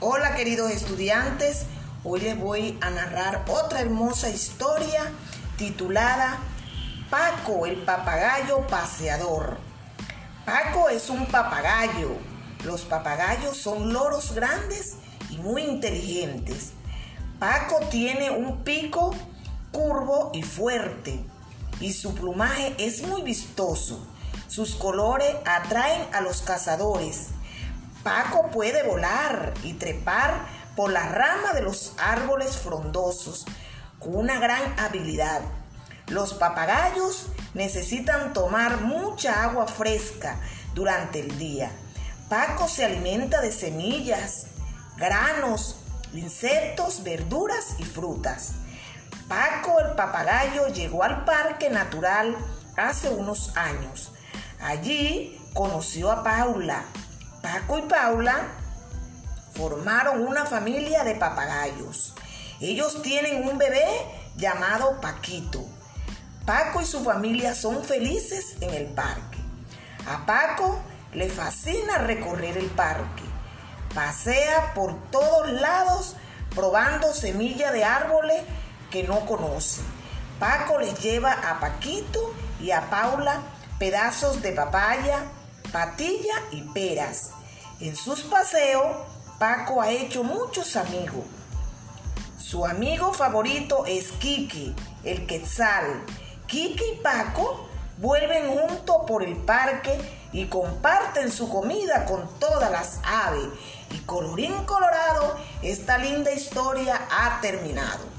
Hola queridos estudiantes, hoy les voy a narrar otra hermosa historia titulada Paco el papagayo paseador. Paco es un papagayo. Los papagayos son loros grandes y muy inteligentes. Paco tiene un pico curvo y fuerte y su plumaje es muy vistoso. Sus colores atraen a los cazadores Paco puede volar y trepar por la rama de los árboles frondosos con una gran habilidad. Los papagayos necesitan tomar mucha agua fresca durante el día. Paco se alimenta de semillas, granos, insectos, verduras y frutas. Paco el papagayo llegó al Parque Natural hace unos años. Allí conoció a Paula, Paco y Paula formaron una familia de papagayos. Ellos tienen un bebé llamado Paquito. Paco y su familia son felices en el parque. A Paco le fascina recorrer el parque. Pasea por todos lados probando semillas de árboles que no conoce. Paco les lleva a Paquito y a Paula pedazos de papaya, patilla y peras. En sus paseos, Paco ha hecho muchos amigos. Su amigo favorito es Kiki, el quetzal. Kiki y Paco vuelven juntos por el parque y comparten su comida con todas las aves. Y colorín colorado, esta linda historia ha terminado.